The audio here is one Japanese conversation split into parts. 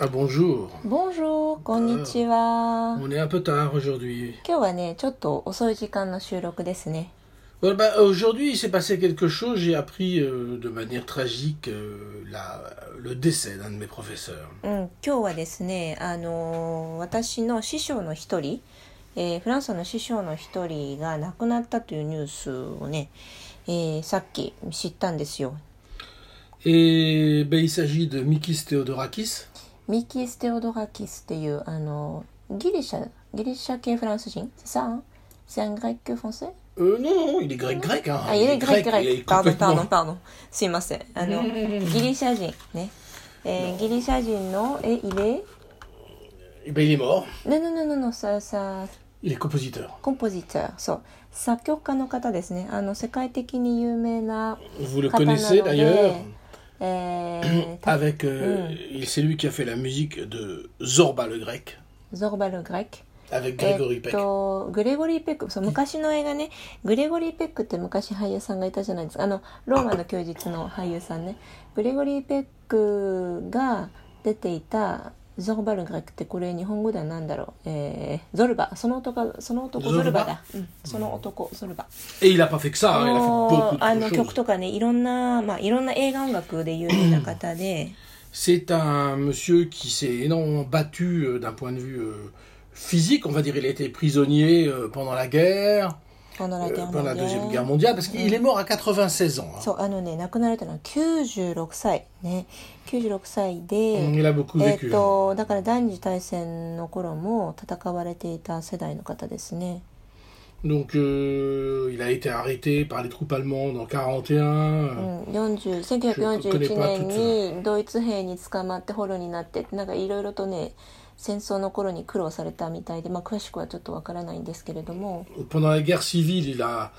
Ah bonjour. Bonjour, こんにちは。 On est un peu tard aujourd'hui. 今日はね、ちょっと遅い時間の収録ですね。 Voilà, bah, aujourd'hui, il s'est passé quelque chose. J'ai appris euh, de manière tragique euh, la, le décès d'un de mes professeurs. うん、今日はですね、あのー私の師匠の一人、えーフランスの師匠の一人が亡くなったというニュースをね、えーさっき知ったんですよ。 Et ben, il s'agit de Mikis Theodorakis. ミキ・ステオドガキスっていうあのギリシャギリシャ系フランス人？さあセンガイクフォンセうん、うん、イレグレイグレイかあイレグレイグレイ。パードパードパードすいません。あのギリシャ人ね。えー、ギリシャ人のえイレイベリモノノノノノノさあイレコンポジーターコンポジーターそう。作曲家の方ですね。あの世界的に有名な方なので。Avec, euh, il- c'est lui qui a fait la musique de Zorba le grec. ゾルバル・グレック。Avec えっ.と、グレゴリー・ペック、そう、昔の映画ね、グレゴリー・ペックって昔俳優さんがいたじゃないですか。あの、ローマの休日の俳優さんね。グレゴリー・ペックが出ていた、ゾルバル・グってこれ日本語では何だろう。えー、ゾルバ。その男、その男、ゾルバだ。うん、その男、ゾルバ。Que ça. hein, il a fait も beaucoup うあの.曲とかねいろんなまあいろんな映画音楽で有名な方で C'est un monsieur qui s'est énormément battu euh, d'un point de vue euh, physique, on va dire. Il a été prisonnier euh, pendant la guerre, このラ euh, テン pendant la で Deuxième Guerre mondiale, parce qu'il est mort à 96 ans. うあのね亡くなられたのは96歳ね96歳で、Il a beaucoup えっ vécu. とだから第二次大戦の頃も戦われていた世代の方ですね Donc, euh, il a été arrêté par les troupes allemandes en 41. う euh, ん、40 1941年にドイツ兵に捕まって捕虜になってなんかいろいろとね戦争の頃に苦労されたみたいで、まあ、詳しくはちょっとわからないんですけれども Pendant la guerre civile, il a,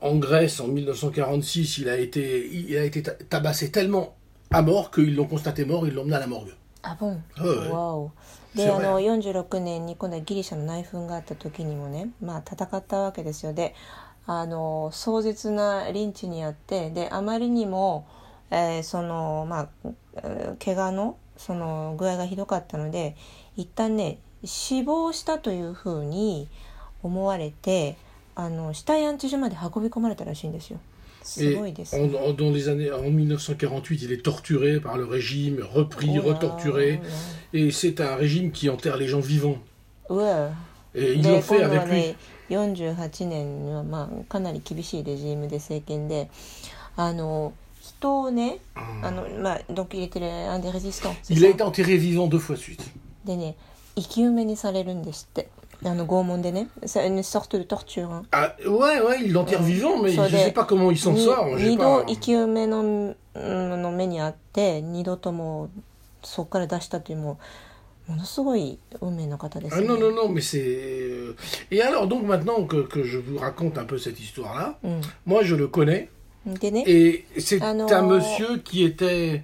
en Grèce, en 1946, il a été, il a été ta- tabassé tellement à mort qu'ils l'ont constaté mort, ils l'ont emmené à la morgue. あボン、はいわおすごいであの46年に今度はギリシャの内紛があった時にもねまあ戦ったわけですよであの壮絶なリンチにあってであまりにも、えーそのまあえー怪我のその具合がひどかったので一旦ね死亡したというふうに思われてあの死体安置所まで運び込まれたらしいんですよす Et ごいです en, en- dans les années, en 1948, il est torturé par le régime, repris, retorturé. Et c'est un régime qui enterre les gens vivants. Et ils で l'ont fait avec lui. ね48年は、まあ、かなり厳しいレジームで政権であの 人をねあの、まあ、donc il était un des résistants c'est Il a ça? été enterré vivant deux fois de suite. でね生き埋めにされるんですってあの拷問でねc'est une sorte de torture、hein. Ah, ouais, ouais, il l'enterre vivant, mais Ça je dé- sais pas comment il s'en に sort. j'ai 二度 pas- 生き埋めのうんの目にあって二度ともそこから出したというもうものすごい運命の方です Ah ね。 non, non, non, mais c'est... euh, Et alors, donc maintenant que, que je vous raconte un peu cette histoire-là, うん、 moi je le connais, でね et c'est Ah non. un monsieur qui était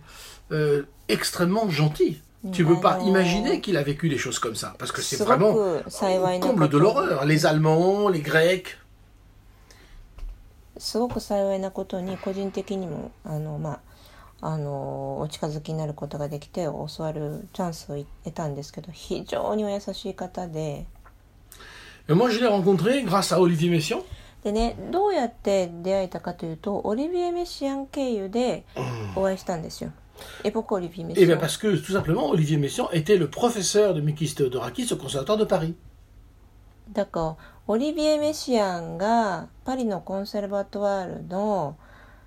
euh, extrêmement gentil. Tu peux Ah pas non. imaginer qu'il a vécu des choses comme ça, parce que c'est すご vraiment く幸い au な comble こ de と l'horreur. Les Allemands, les Grecs, すごく幸いなことに個人的にもあのまああのお近づきになることができて教わるチャンスを得たんですけど非常にお優しい方で Et moi je l'ai rencontré grâce à Olivier Messiaen. でねどうやって出会えたかというとオリビエ・メシアン経由でお会いしたんですよ。エポコ・オリビエ・メ Et シア bien ン parce que tout simplement Olivier Messiaen était le professeur de Mikis Theodorakis au conservatoire de Paris. だからオリビエ・メシアンがパリのコンセルバトワールの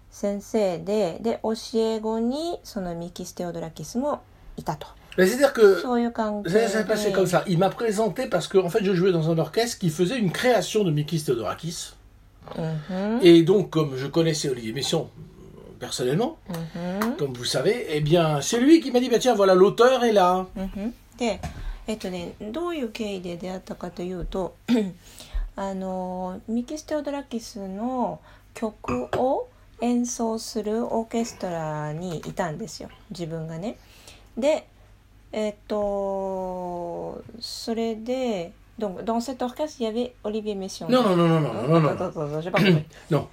先生でで教え子にそのミキス・テオドラキスもいたと C'est-à-dire que ça s'est passé で comme ça. Il m'a présenté parce que en fait je jouais dans un orchestre qui faisait une création de Mikis Theodorakis. うんふん Et donc comme je connaissais Olivier euh, personnellement, うんふん comme vous savez, eh bien c'est lui qui m'a dit bah tiens voilà l'auteur est là. うんふんでえっとねどういう経緯で出会ったかというとあのミキス・テオドラキスの曲を演奏するオーケストラにいたんですよ自分がね。でえっとそれで Donc, dans cet orchestre, il y avait Olivier Messiaen. Non, non, non, non, non, non, non. Non.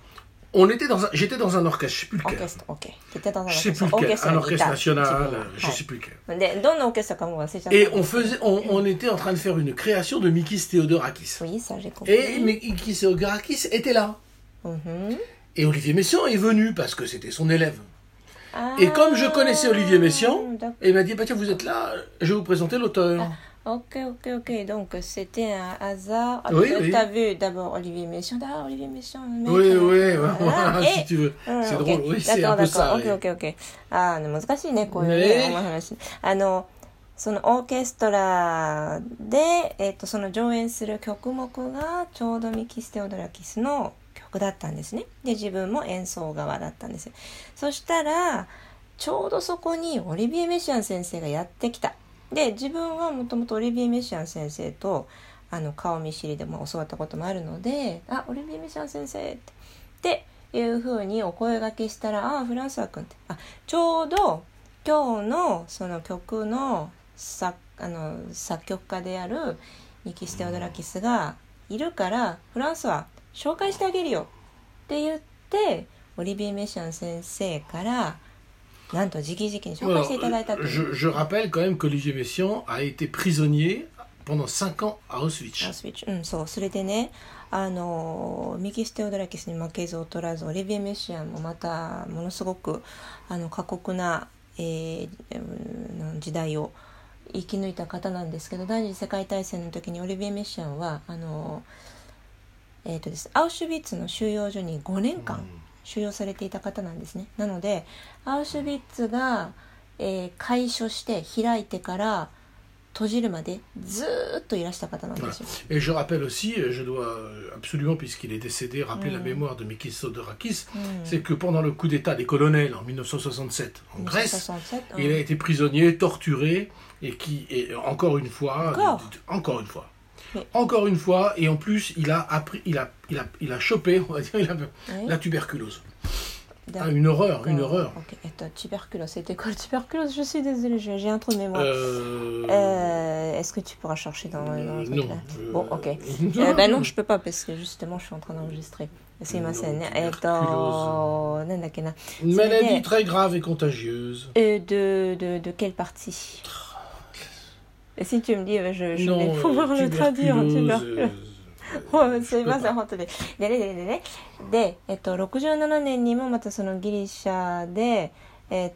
On était dans un, j'étais dans un orchestre, je sais plus lequel. Orchestre, ok. T'étais dans un orchestre. Je sais plus lequel. Orchestre, un orchestre national, je ne sais plus lequel. Dans un orchestre comme moi, c'est Et on faisait, on, on, était en train de faire une création de Mikis Theodorakis. Oui, ça j'ai compris. Et Mikis Theodorakis était là. Mm -hmm. Et Olivier Messiaen est venu parce que c'était son élève. Ah, et comme je connaissais Olivier Messiaen, il m'a dit bah, tiens, vous êtes là, je vais vous présenter l'auteur. Ah. Ok, ok, ok. Donc, c'était un hasard. Ah, Oui, tu oui. as vu d'abord Olivier Messiaen. Ah, Olivier le mec, Oui, euh, oui, voilà. Et- si tu veux. うん C'est drôle, ケー oui, c'est un だ peu ça. オッケーオッ oui. ケーオッケーあー難しいねこういうねねお話あのそのオーケストラで、えっとその上演する曲目がちょうどミキス・テオドラキスの曲だったんですねで自分も演奏側だったんですよそしたらちょうどそこにオリビエ・メシアン先生がやってきたで自分はもともとオリビエ・メシアン先生とあの顔見知りでも教わったこともあるので「あオリビエ・メシアン先生」っていうふうにお声掛けしたら「あフランスワ君」ってあちょうど今日のその曲の作あの作曲家であるニキス・テオドラキスがいるからフランスは紹介してあげるよって言ってオリビエ・メシャン先生からなんと直々に紹介していただいたっていう。je, je rappelle quand même qu'Olivier Messiaen a été prisonnier pendant 5 ans à Auschwitz. アウスウィッチうんそう。それでねあのミキス・テオドラキスに負けず劣らずオリビエ・メシアンもまたものすごくあの過酷な、えーうん時代を生き抜いた方なんですけど第二次世界大戦の時にオリビエ・メシアンはあの、えーとです。アウシュビッツの収容所に5年間 収容されていた方なんですねなのでアウシュビッツが、えー開所して開いてから閉じるまでずーっといらした方なんですよ。 Et je rappelle aussi, euh, je dois euh, absolument, puisqu'il est décédé, rappeler la mémoire de Mikis Sodorakis, c'est que pendant le coup d'État des colonels en 1967 en Grèce, 1967 il a été prisonnier, torturé, et qui, et encore une fois, Encore euh, encore une fois, encore une fois, et en plus, il a, appris, il a, il a, il a chopé, on va dire, il a, la tuberculose. Ah, une horreur, une horreur. Attends, tuberculose, c'était quoi le tuberculose? Je suis désolée, j'ai un trou de mémoire. Euh, euh, est-ce que tu pourras chercher dans, dans euh, le non. là? Bon, ok. ben non, je peux pas parce que justement, je suis en train d'enregistrer. C'est ma scène. Une maladie très grave et contagieuse. de, de, de quelle partie? Et si tu me dis, euh, je, je non, vais pouvoir euh, le traduire. euh, はいすいません、本当に。でね、でね、でね。で、えっと、67年にもまたそのギリシャで、en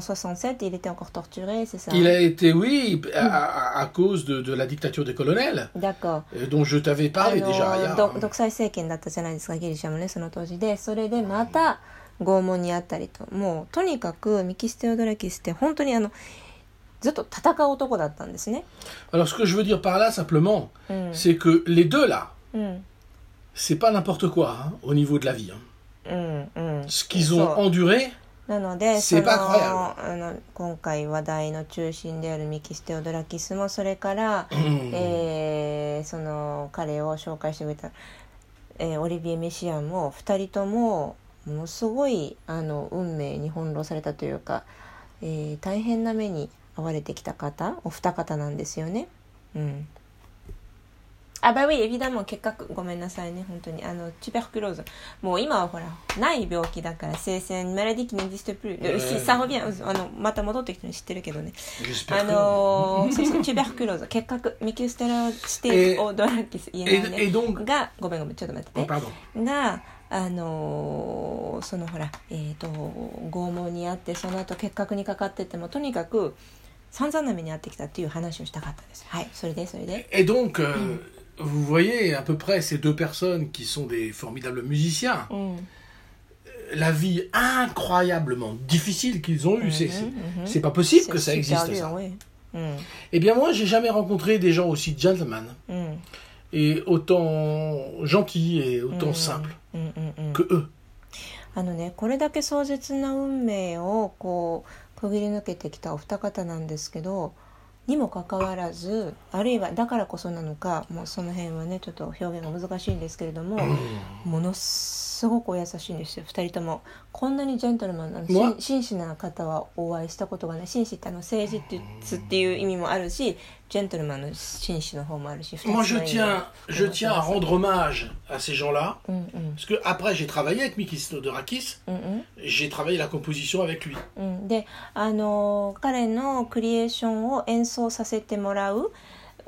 67, il était encore torturé, c'est ça Il a été, oui, à, à- cause de, de la dictature des colonels, D'accord. euh, dont je t'avais あ parlé déjà. il y a- のど独裁ずっと戦う男だったんですね Alors, ce que je veux dire par là, simplement, うん、c'est que les deux là, うん、c'est pas n'importe quoi hein, au niveau de la vie. hein. うんうん Ce qu'ils ont enduré, なのでその.あの今回話題の中心であるミキス・テオドラキスもそれから、えーその彼を紹介してくれた、えーオリビエ・メシアンも2人ともものすごいあの運命に翻弄されたというか、えー大変な目に遭われてきた方お二方なんですよね。うんあ、ば oui, évidemment, 結核、ごめんなさいね、本当に。あの、チュベルクローズ。もう今はほら、ない病気だから、生鮮、マラディキネディストプル。サホビアン、あの、また戻ってきたの知ってるけどね。あのー、そうそう、チュベルクローズ、結核、ミキュステラステークオードラキス、言えないね。が、ごめんごめん、ちょっと待って oh, て。が、あのーそのほら、えっ、と、拷問にあって、その後結核にかかってても、とにかく、散々な目に遭ってきたっていう話をしたかったです。はい、それで、それで。 Et donc, euh, vous voyez à peu près ces deux personnes qui sont des formidables musiciens, うん。 la vie incroyablement difficile qu'ils ont eue, c'est- c'est mhm. c'est pas possible C'est que ça super existe dur, ça. oui. うん。 Eh bien moi, j'ai jamais rencontré des gens aussi gentlemen うん。 et autant gentils et autant Mm. simples うんうんうん。 que eux. あのねこれだけ壮絶な運命をこう くぐり抜けてきたお二方なんですけどにもかかわらずあるいはだからこそなのかもうその辺はねちょっと表現が難しいんですけれども、ものすごくお優しいんですよ2人とも。こんなにジェントルマンなま紳士な方はお会いしたことがない。紳士ってあの誠実っていう意味もあるしジェントルマンの紳士の方もあるし Moi, je tiens, を je tiens à rendre hommage à ces gens-là. うんうん、Parce que après, j'ai travaillé avec Mikis Theodorakis. うんうん、J'ai travaillé la composition avec lui. うん、であの彼のクリエーションを演奏させてもらう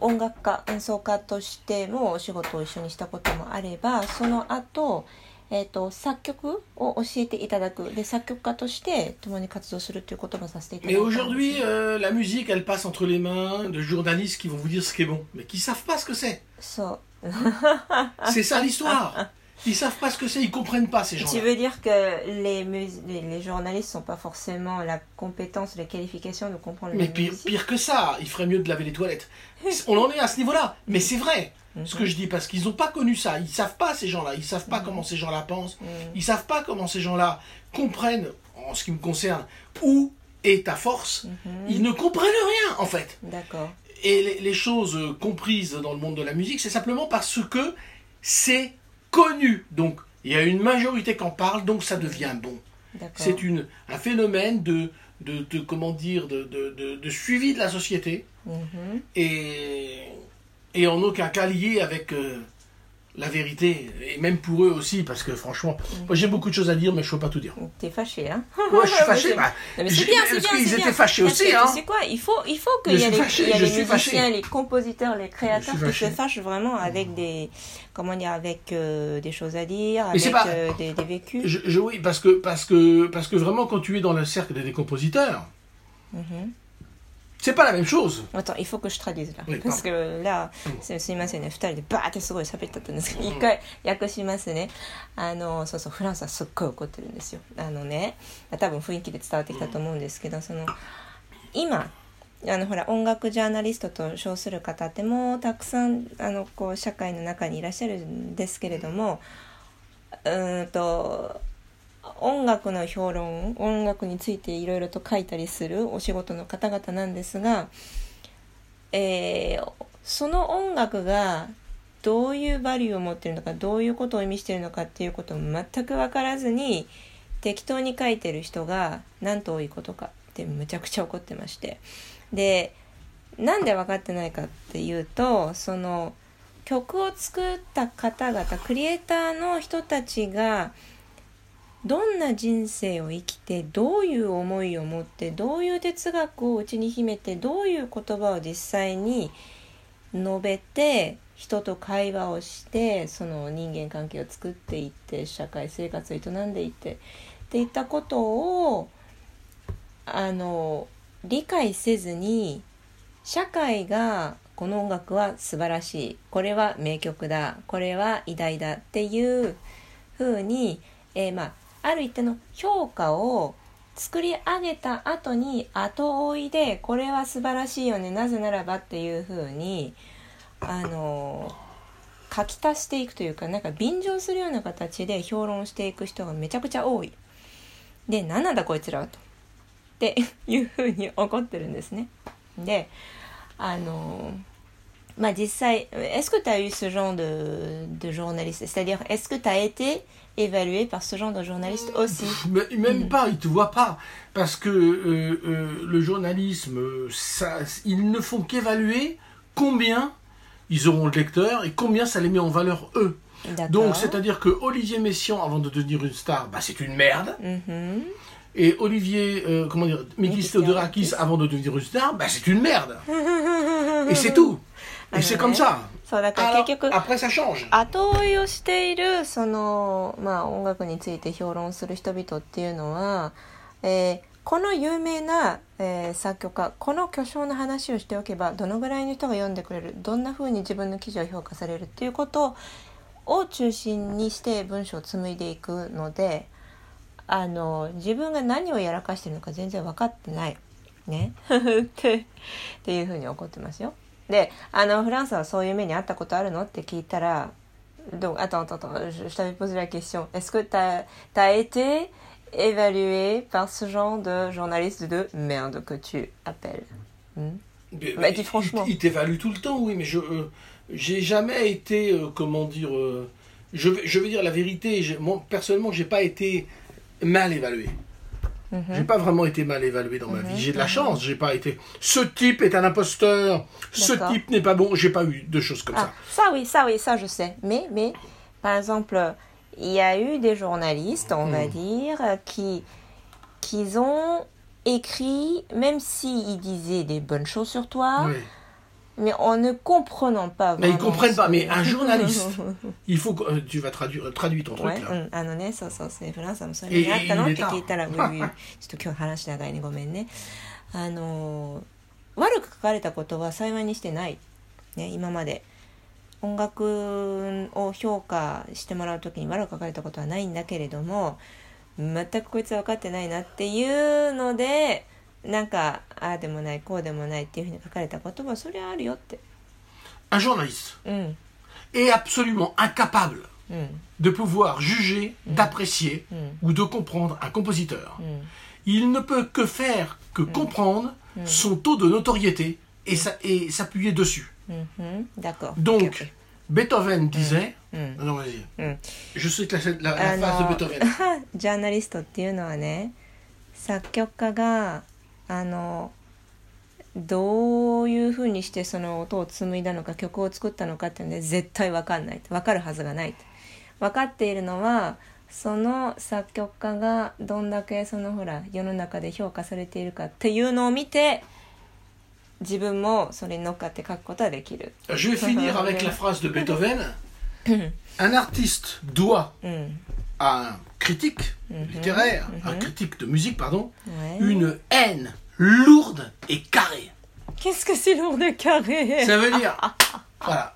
音楽家演奏家としてもお仕事を一緒にしたこともあればその後、えー、と作曲を教えていただくで作曲家として共に活動するということもさせていただい Mais たんです aujourd'hui, euh, la musique, elle passe entre les mains de journalistes qui vont vous dire ce qui est bon, mais qui savent pas ce que c'est. そう。 C'est ça l'histoire. Ils savent pas ce que c'est, ils comprennent pas ces Tu gens-là. veux dire que les, les, les journalistes n'ont pas forcément la compétence, les qualifications de comprendre Mais la pire, musique pire que ça, il ferait mieux de laver les toilettes. On en est à ce niveau-là, mais c'est vrai ce que je dis parce qu'ils n'ont pas connu ça. Ils savent pas ces gens-là, ils savent pas comment ces gens-là pensent, ils savent pas comment ces gens-là comprennent, en ce qui me concerne, où est ta force. Ils ne comprennent rien en fait. D'accord. Et les, les choses comprises dans le monde de la musique, c'est simplement parce que c'est connu. Donc il y a une majorité qui en parle, donc ça devient bon. C'est un phénomène de, de, de- comment dire, de, de, de- de suivi de la société Mhm. et, et en aucun cas lié avec euh, la vérité. Et même pour eux aussi, parce que franchement, moi j'ai beaucoup de choses à dire, mais je ne peux pas tout dire. T'es fâché, hein Ouais, je suis fâché. Mais bah, Non, mais c'est bien, c'est bien, c'est étaient fâchés Parce aussi, hein. Tu sais quoi Il faut, il faut qu'il y ait les, fâché, y a les musiciens, fâché. les compositeurs, les créateurs qui se fâchent vraiment avec des, comment dire, avec euh, des choses à dire, Mais avec c'est pas- euh, des, des vécus. Je, je- oui, parce que, parce, que, parce que vraiment, quand tu es dans le cercle des compositeurs, Mhm. C'est pas la même chose. Attends, il faut que je traduise là. Oui, parce que là うん、すすいませんね、二人でバーってすごい喋っちゃったんですけど、一回訳しますね。あの、そうそう、フランスはすっごい怒ってるんですよ。あのね、多分雰囲気で伝わってきたと思うんですけど、その、今、あのほら音楽ジャーナリストと称する方ってもうたくさんあのこう社会の中にいらっしゃるんですけれどもうーんと音楽の評論音楽についていろいろと書いたりするお仕事の方々なんですが、えーその音楽がどういうバリューを持ってるのかどういうことを意味してるのかっていうことを全く分からずに適当に書いてる人がなんと多いことかってむちゃくちゃ怒ってまして。でなんで分かってないかっていうとその曲を作った方々クリエイターの人たちがどんな人生を生きてどういう思いを持ってどういう哲学を内に秘めてどういう言葉を実際に述べて人と会話をしてその人間関係を作っていって社会生活を営んでいってっていったことをあの理解せずに社会がこの音楽は素晴らしいこれは名曲だこれは偉大だっていうふうに、えーまあ、ある一定の評価を作り上げた後に後追いでこれは素晴らしいよねなぜならばっていうふうにあの書き足していくというかなんか便乗するような形で評論していく人がめちゃくちゃ多い。で何なんだこいつらはと。っていうふうに怒ってるんですね。であの まあ実際 est-ce que tu as eu ce genre de, de journaliste c'est-à-dire est-ce que tu as été évalué par ce genre de journaliste aussi Mais même pas, ils te voient pas. Parce que euh, euh, le journalisme, euh, ça, ils ne font qu'évaluer combien ils auront de lecteurs et combien ça les met en valeur eux. D'accord. Donc, c'est-à-dire que Olivier Messiaen, avant de devenir une star, bah, c'est une merde. Mhm. Et Olivier, euh, comment dire, Mikis Mikis Theodorakis, Theodorakis. avant de devenir une star, bah, c'est une merde. et c'est tout. Et Ah, c'est ouais. comme ça. そうだから結局 après, ça change. 後追いをしているその、まあ、音楽について評論する人々っていうのは、えーこの有名な、えー作曲家この巨匠の話をしておけばどのぐらいの人が読んでくれるどんな風に自分の記事を評価されるっていうことを中心にして文章を紡いでいくのであの自分が何をやらかしてるのか全然分かってない。ね ってっていう風に怒ってますよ。であのフランスはそういう目にあったことあるのって聞いたら Donc, attends, attends, attends, je, je t'avais posé la question. Est-ce que tu as, été évalué par ce genre de journaliste de merde que tu appelles Hmm Mais- Bah, mais dis il- franchement. Il, t'évalue tout le temps, oui, mais je euh, j'ai jamais été, euh, comment dire, euh, je, vais, je vais dire la vérité, j'ai- moi personnellement, j'ai pas été mal évalué. J'ai pas vraiment été mal évalué dans ma vie. J'ai de la chance. J'ai pas été. Ce type est un imposteur. Ce type n'est pas bon. J'ai pas eu de choses comme Ah, ça. ça oui, ça oui, ça je sais. Mais, mais, par exemple, il y a eu des journalistes, on va dire, qui, qui ont écrit, même s'ils disaient des bonnes choses sur toi, Oui. Mais en ne comprenant pas Mais ils comprennent pas. Mais un journaliste, il faut que euh, tu vas traduire, traduis ton truc. うん、あのね、そうそうそう、フランスもそういうのあったのって聞いたら、ういうちょっと今日話長いね、ごめんね。あのー、悪く書かれたことは幸いにしてない。ね、今まで。音楽を評価してもらうときに悪く書かれたことはないんだけれども、全くこいつは分かってないなっていうので、なんか、ああでもない、こうでもないっていうふうに書かれたことは、それはあるよって。 Un journaliste うん、 est absolument incapable うん、 de pouvoir juger, d'apprécier Mm. ou de comprendre un compositeur. うん。 Il ne peut que faire que comprendre son taux de notoriété et, sa- et s'appuyer dessus. うん、うん、d'accord. Donc, Ok, ok. Beethoven disait. Mm. Ah Non, vas-y. うん。 Je cite la, la- la あ phrase de の Beethoven. ジャーナリストっていうのはね作曲家が あのどういうふうにしてその音を紡いだのか曲を作ったのかっていうので絶対分かんない分かるはずがない分かっているのはその作曲家がどんだけそのほら世の中で評価されているかっていうのを見て自分もそれに乗っかって書くことはできる。Je vais finir avec la phrase de Beethoven. Un artiste doit うん。à un critique littéraire, un critique de musique, pardon, une haine lourde et carrée. Qu'est-ce que c'est lourd de carré Ça veut dire, voilà,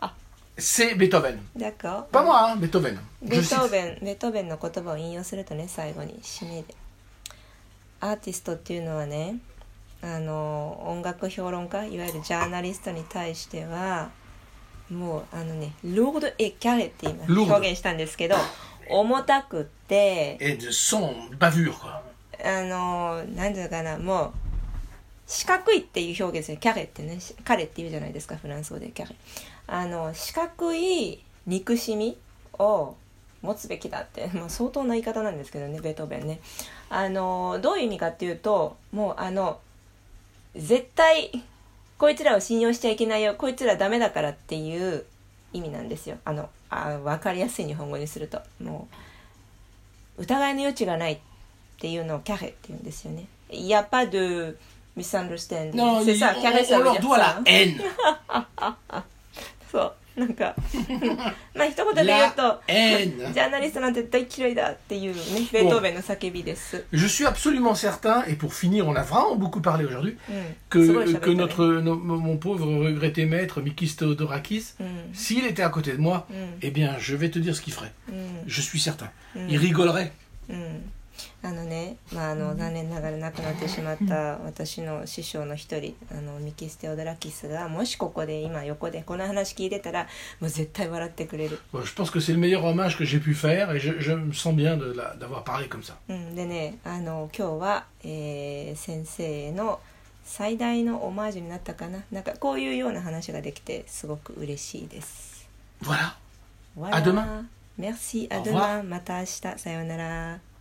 c'est Beethoven. D'accord. Pas moi, hein, Beethoven. ベ Je ートー cite. ベンベートーベンの言葉を引用するとね最後に締めでアーティストっていうのはねあの音楽評論家いわゆるジャーナリストに対してはもうあのねロード・エ・キャレって今ロード表現したんですけど重たくって、Et de son bavure, quoi. あのなんていうのかなもう四角いっていう表現ですね。キャレってね。し彼っていうじゃないですか。フランス語で。キャレ。あの四角い憎しみを持つべきだって、まあ、相当な言い方なんですけどね。ベートーベンね。あのどういう意味かっていうともうあの絶対こいつらを信用しちゃいけないよ。こいつらダメだからっていう意味なんですよ。あのあ分かりやすい日本語にすると。もう疑いの余地がないっていうのをキャレって言うんですよね。Il n'y a pas de misunderstanding. Non, C'est il- ça, on, carré, ça on veut leur dire doit ça. la haine. そう、なんか、まあ一言で言うと、 La haine. ジャーナリストなんて大嫌いだっていうね、ベートーベンの叫びです。 Je suis absolument certain, et pour finir, on a vraiment beaucoup parlé aujourd'hui, うん。すごい que, 喋った que ね notre, no- mon pauvre regretté maître Mikis Theodorakis, うん。 s'il était à côté de moi, Mm. eh bien, je vais te dire ce qu'il ferait. うん。 Je suis certain. Mm. Il rigolerait. うん。あのね、まあ、あの残念ながら亡くなってしまった私の師匠の一人あのミキス・テオドラキスがもしここで今横でこの話聞いてたらもう絶対笑ってくれる je pense que c'est le meilleur hommage que j'ai pu faire, et je, je me sens bien d'avoir parlé comme ça. うん、でねあの今日は、えー先生への最大のオマージュになったかななんかこういうような話ができてすごく嬉しいです。Voilà. Voilà. À demain. Merci, à demain. また明日。さようなら。